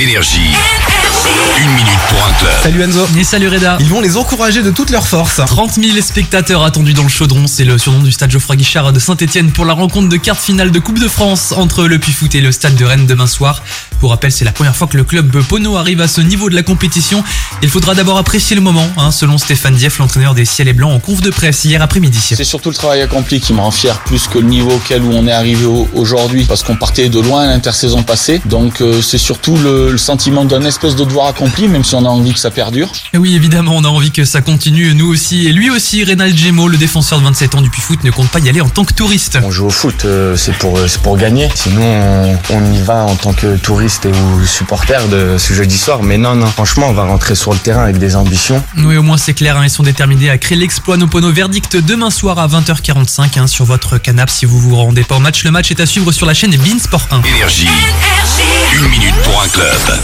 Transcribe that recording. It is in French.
Énergie. Salut Enzo. Et salut Reda. Ils vont les encourager de toutes leurs forces. 30 000 spectateurs attendus dans le chaudron, c'est le surnom du stade Geoffroy Guichard de Saint-Etienne pour la rencontre de quart finale de Coupe de France entre le Puy Foot et le stade de Rennes demain soir. Pour rappel, c'est la première fois que le club Pono arrive à ce niveau de la compétition. Il faudra d'abord apprécier le moment, hein, selon Stéphane Dieff, l'entraîneur des Ciels et Blancs, en conf de presse hier après-midi. C'est surtout le travail accompli qui me rend fier plus que le niveau auquel où on est arrivé au- aujourd'hui parce qu'on partait de loin l'intersaison passée. Donc euh, c'est surtout le, le sentiment d'un espèce de devoir accompli même si on a envie que ça perdure. Et oui, évidemment, on a envie que ça continue, nous aussi. Et lui aussi, Reynald Gemot, le défenseur de 27 ans du Puy Foot, ne compte pas y aller en tant que touriste. On joue au foot, euh, c'est pour, euh, c'est pour gagner. Sinon, on, on y va en tant que touriste et ou supporter de ce jeudi soir. Mais non, non, franchement, on va rentrer sur le terrain avec des ambitions. Oui, au moins c'est clair, hein, ils sont déterminés à créer l'exploit Nopono. Verdict demain soir à 20h45 hein, sur votre canapé si vous vous rendez pas au match. Le match est à suivre sur la chaîne Beansport 1. Énergie. Une minute pour un club.